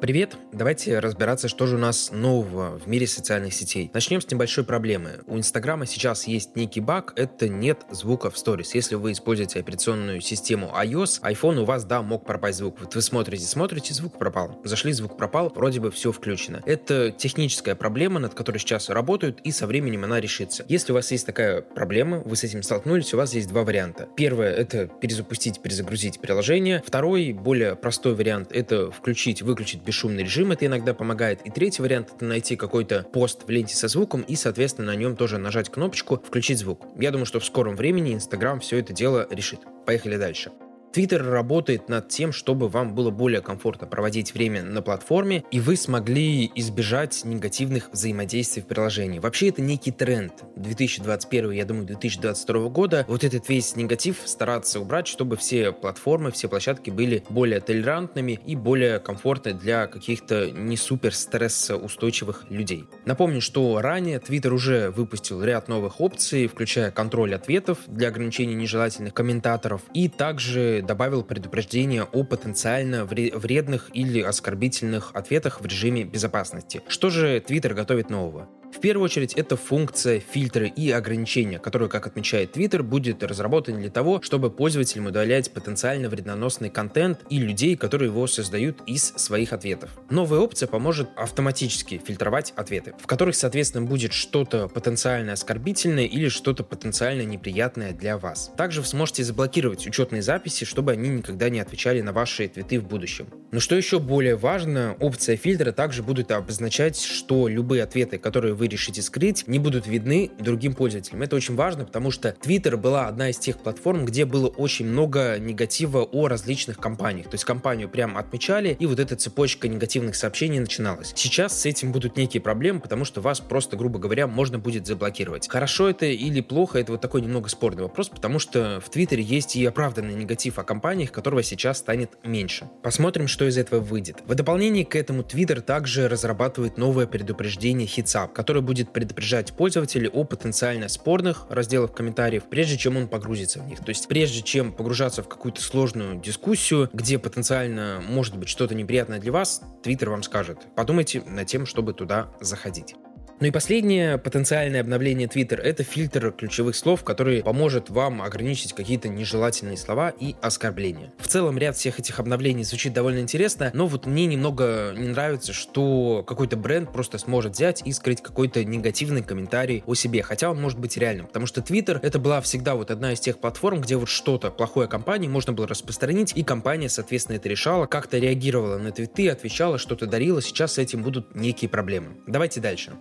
Привет! Давайте разбираться, что же у нас нового в мире социальных сетей. Начнем с небольшой проблемы. У Инстаграма сейчас есть некий баг, это нет звука в сторис. Если вы используете операционную систему iOS, iPhone у вас, да, мог пропасть звук. Вот вы смотрите, смотрите, звук пропал. Зашли, звук пропал, вроде бы все включено. Это техническая проблема, над которой сейчас работают, и со временем она решится. Если у вас есть такая проблема, вы с этим столкнулись, у вас есть два варианта. Первое — это перезапустить, перезагрузить приложение. Второй, более простой вариант — это включить, выключить бесшумный режим, это иногда помогает. И третий вариант это найти какой-то пост в ленте со звуком и, соответственно, на нем тоже нажать кнопочку «Включить звук». Я думаю, что в скором времени Инстаграм все это дело решит. Поехали дальше. Твиттер работает над тем, чтобы вам было более комфортно проводить время на платформе, и вы смогли избежать негативных взаимодействий в приложении. Вообще это некий тренд 2021, я думаю, 2022 года. Вот этот весь негатив стараться убрать, чтобы все платформы, все площадки были более толерантными и более комфортны для каких-то не супер стрессоустойчивых людей. Напомню, что ранее Твиттер уже выпустил ряд новых опций, включая контроль ответов для ограничения нежелательных комментаторов, и также добавил предупреждение о потенциально вредных или оскорбительных ответах в режиме безопасности. Что же Twitter готовит нового? В первую очередь, это функция фильтры и ограничения, которую, как отмечает Twitter, будет разработана для того, чтобы пользователям удалять потенциально вредоносный контент и людей, которые его создают из своих ответов. Новая опция поможет автоматически фильтровать ответы, в которых, соответственно, будет что-то потенциально оскорбительное или что-то потенциально неприятное для вас. Также вы сможете заблокировать учетные записи, чтобы они никогда не отвечали на ваши твиты в будущем. Но что еще более важно, опция фильтра также будет обозначать, что любые ответы, которые вы решите скрыть, не будут видны другим пользователям. Это очень важно, потому что Twitter была одна из тех платформ, где было очень много негатива о различных компаниях. То есть компанию прям отмечали, и вот эта цепочка негативных сообщений начиналась. Сейчас с этим будут некие проблемы, потому что вас просто, грубо говоря, можно будет заблокировать. Хорошо это или плохо, это вот такой немного спорный вопрос, потому что в Твиттере есть и оправданный негатив о компаниях, которого сейчас станет меньше. Посмотрим, что из этого выйдет. В дополнение к этому Twitter также разрабатывает новое предупреждение HitsUp, который будет предупреждать пользователей о потенциально спорных разделах комментариев, прежде чем он погрузится в них. То есть прежде чем погружаться в какую-то сложную дискуссию, где потенциально может быть что-то неприятное для вас, Twitter вам скажет, подумайте над тем, чтобы туда заходить. Ну и последнее потенциальное обновление Twitter — это фильтр ключевых слов, который поможет вам ограничить какие-то нежелательные слова и оскорбления. В целом ряд всех этих обновлений звучит довольно интересно, но вот мне немного не нравится, что какой-то бренд просто сможет взять и скрыть какой-то негативный комментарий о себе, хотя он может быть реальным, потому что Twitter — это была всегда вот одна из тех платформ, где вот что-то плохое компании можно было распространить, и компания, соответственно, это решала, как-то реагировала на твиты, отвечала, что-то дарила, сейчас с этим будут некие проблемы. Давайте дальше.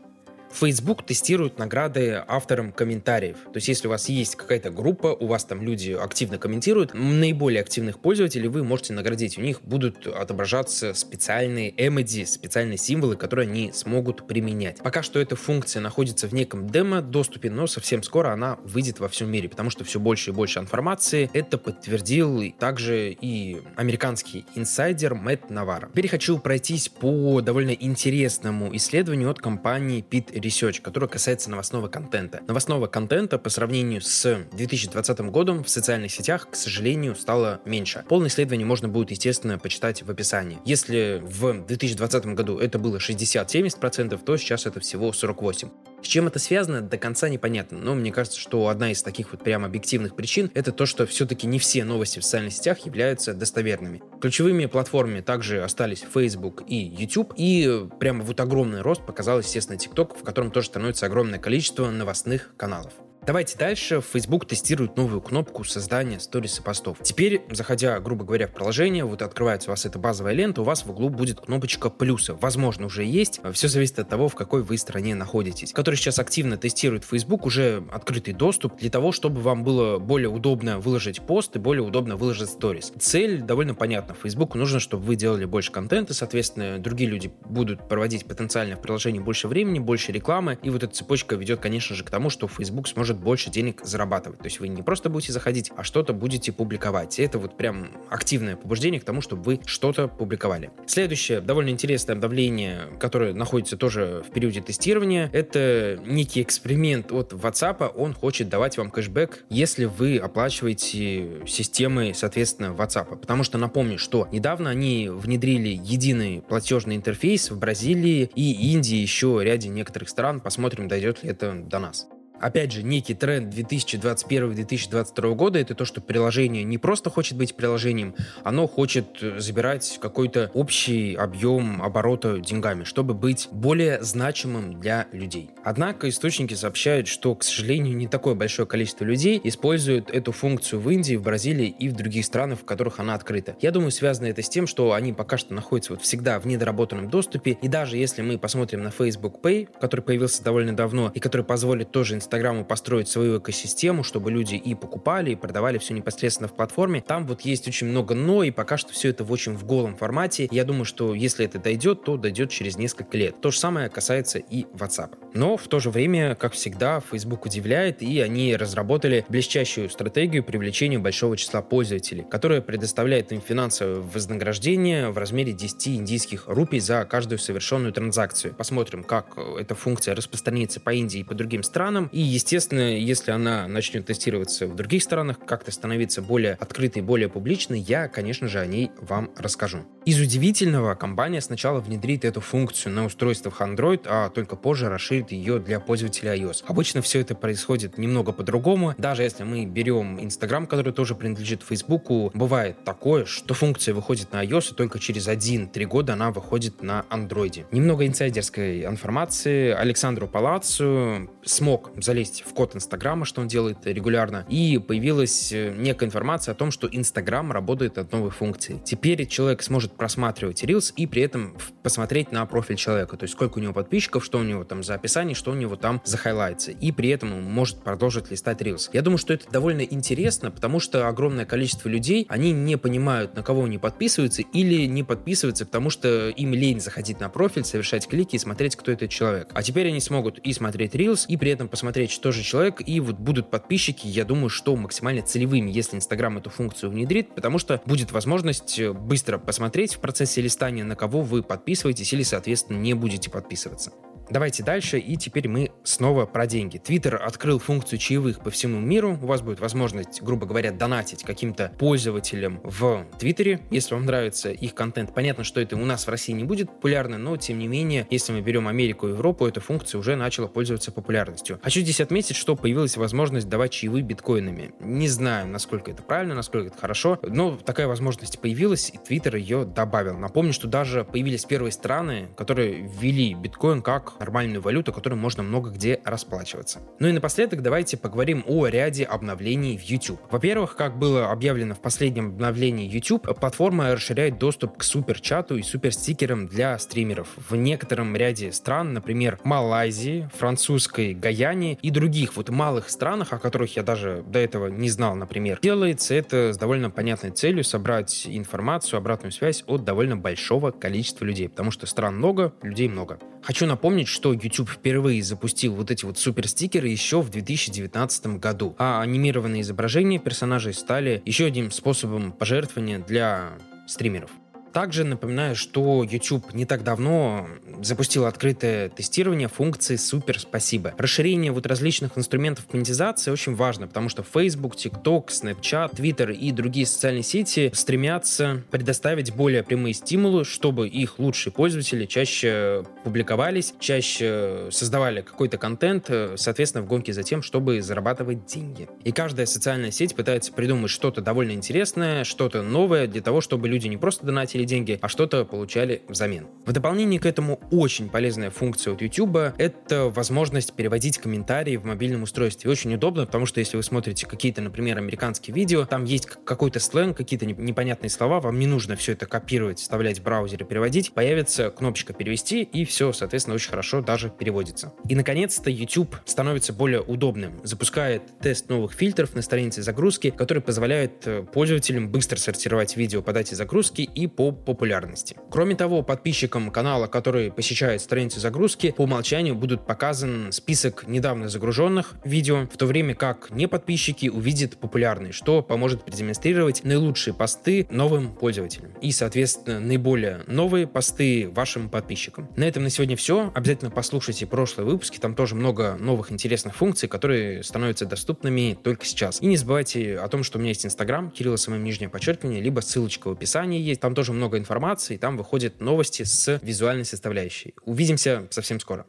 Facebook тестирует награды авторам комментариев. То есть, если у вас есть какая-то группа, у вас там люди активно комментируют, наиболее активных пользователей вы можете наградить. У них будут отображаться специальные эмодзи, специальные символы, которые они смогут применять. Пока что эта функция находится в неком демо-доступе, но совсем скоро она выйдет во всем мире, потому что все больше и больше информации. Это подтвердил также и американский инсайдер Мэтт Навара. Теперь хочу пройтись по довольно интересному исследованию от компании Pit Research, который касается новостного контента. Новостного контента по сравнению с 2020 годом в социальных сетях, к сожалению, стало меньше. Полное исследование можно будет, естественно, почитать в описании. Если в 2020 году это было 60-70%, то сейчас это всего 48%. С чем это связано, до конца непонятно, но мне кажется, что одна из таких вот прям объективных причин это то, что все-таки не все новости в социальных сетях являются достоверными. Ключевыми платформами также остались Facebook и YouTube, и прямо вот огромный рост показал, естественно, TikTok, в котором тоже становится огромное количество новостных каналов. Давайте дальше. Facebook тестирует новую кнопку создания сторис и постов. Теперь, заходя, грубо говоря, в приложение, вот открывается у вас эта базовая лента, у вас в углу будет кнопочка плюса. Возможно, уже есть. Все зависит от того, в какой вы стране находитесь. Который сейчас активно тестирует Facebook, уже открытый доступ для того, чтобы вам было более удобно выложить пост и более удобно выложить сторис. Цель довольно понятна. Facebook нужно, чтобы вы делали больше контента, соответственно, другие люди будут проводить потенциально в приложении больше времени, больше рекламы, и вот эта цепочка ведет, конечно же, к тому, что Facebook сможет больше денег зарабатывать. То есть вы не просто будете заходить, а что-то будете публиковать. И это вот прям активное побуждение к тому, чтобы вы что-то публиковали. Следующее довольно интересное обновление, которое находится тоже в периоде тестирования, это некий эксперимент от WhatsApp. Он хочет давать вам кэшбэк, если вы оплачиваете системы, соответственно, WhatsApp. Потому что напомню, что недавно они внедрили единый платежный интерфейс в Бразилии и Индии, еще ряде некоторых стран. Посмотрим, дойдет ли это до нас. Опять же, некий тренд 2021-2022 года — это то, что приложение не просто хочет быть приложением, оно хочет э, забирать какой-то общий объем оборота деньгами, чтобы быть более значимым для людей. Однако источники сообщают, что, к сожалению, не такое большое количество людей используют эту функцию в Индии, в Бразилии и в других странах, в которых она открыта. Я думаю, связано это с тем, что они пока что находятся вот всегда в недоработанном доступе, и даже если мы посмотрим на Facebook Pay, который появился довольно давно и который позволит тоже Инстаграму построить свою экосистему, чтобы люди и покупали, и продавали все непосредственно в платформе. Там вот есть очень много «но», и пока что все это в очень в голом формате. Я думаю, что если это дойдет, то дойдет через несколько лет. То же самое касается и WhatsApp. Но в то же время, как всегда, Facebook удивляет, и они разработали блестящую стратегию привлечения большого числа пользователей, которая предоставляет им финансовое вознаграждение в размере 10 индийских рупий за каждую совершенную транзакцию. Посмотрим, как эта функция распространится по Индии и по другим странам. Естественно, если она начнет тестироваться в других странах, как-то становиться более открытой, более публичной, я, конечно же, о ней вам расскажу. Из удивительного, компания сначала внедрит эту функцию на устройствах Android, а только позже расширит ее для пользователей iOS. Обычно все это происходит немного по-другому. Даже если мы берем Instagram, который тоже принадлежит Facebook, бывает такое, что функция выходит на iOS, и только через 1-3 года она выходит на Android. Немного инсайдерской информации. Александру Палацу смог залезть в код Инстаграма, что он делает регулярно, и появилась э, некая информация о том, что Инстаграм работает от новой функции. Теперь человек сможет просматривать Reels и при этом посмотреть на профиль человека, то есть сколько у него подписчиков, что у него там за описание, что у него там за хайлайтсы, и при этом он может продолжить листать Reels. Я думаю, что это довольно интересно, потому что огромное количество людей, они не понимают, на кого они подписываются, или не подписываются, потому что им лень заходить на профиль, совершать клики и смотреть, кто этот человек. А теперь они смогут и смотреть Reels, и при этом посмотреть смотреть, что же человек, и вот будут подписчики, я думаю, что максимально целевыми, если Инстаграм эту функцию внедрит, потому что будет возможность э, быстро посмотреть в процессе листания, на кого вы подписываетесь или, соответственно, не будете подписываться. Давайте дальше, и теперь мы снова про деньги. Твиттер открыл функцию чаевых по всему миру. У вас будет возможность, грубо говоря, донатить каким-то пользователям в Твиттере, если вам нравится их контент. Понятно, что это у нас в России не будет популярно, но тем не менее, если мы берем Америку и Европу, эта функция уже начала пользоваться популярностью. Хочу здесь отметить, что появилась возможность давать чаевые биткоинами. Не знаю, насколько это правильно, насколько это хорошо, но такая возможность появилась, и Твиттер ее добавил. Напомню, что даже появились первые страны, которые ввели биткоин как нормальную валюту, которой можно много где расплачиваться. Ну и напоследок давайте поговорим о ряде обновлений в YouTube. Во-первых, как было объявлено в последнем обновлении YouTube, платформа расширяет доступ к суперчату и суперстикерам для стримеров. В некотором ряде стран, например, Малайзии, французской Гаяне и других вот малых странах, о которых я даже до этого не знал, например, делается это с довольно понятной целью собрать информацию, обратную связь от довольно большого количества людей, потому что стран много, людей много. Хочу напомнить, что YouTube впервые запустил вот эти вот суперстикеры еще в 2019 году, а анимированные изображения персонажей стали еще одним способом пожертвования для стримеров. Также напоминаю, что YouTube не так давно запустил открытое тестирование функции «Супер спасибо». Расширение вот различных инструментов монетизации очень важно, потому что Facebook, TikTok, Snapchat, Twitter и другие социальные сети стремятся предоставить более прямые стимулы, чтобы их лучшие пользователи чаще публиковались, чаще создавали какой-то контент, соответственно, в гонке за тем, чтобы зарабатывать деньги. И каждая социальная сеть пытается придумать что-то довольно интересное, что-то новое для того, чтобы люди не просто донатили деньги, а что-то получали взамен. В дополнение к этому очень полезная функция от YouTube — это возможность переводить комментарии в мобильном устройстве. Очень удобно, потому что если вы смотрите какие-то, например, американские видео, там есть какой-то сленг, какие-то непонятные слова, вам не нужно все это копировать, вставлять в браузер и переводить. Появится кнопочка «Перевести», и все, соответственно, очень хорошо даже переводится. И, наконец-то, YouTube становится более удобным. Запускает тест новых фильтров на странице загрузки, который позволяет э, пользователям быстро сортировать видео по дате загрузки и по популярности. Кроме того, подписчикам канала, которые посещает страницу загрузки, по умолчанию будут показан список недавно загруженных видео, в то время как не подписчики увидят популярные, что поможет продемонстрировать наилучшие посты новым пользователям и, соответственно, наиболее новые посты вашим подписчикам. На этом на сегодня все. Обязательно послушайте прошлые выпуски, там тоже много новых интересных функций, которые становятся доступными только сейчас. И не забывайте о том, что у меня есть Инстаграм, Кирилла самое нижнее подчеркивание, либо ссылочка в описании есть. Там тоже много информации, там выходят новости с визуальной составляющей. Увидимся совсем скоро.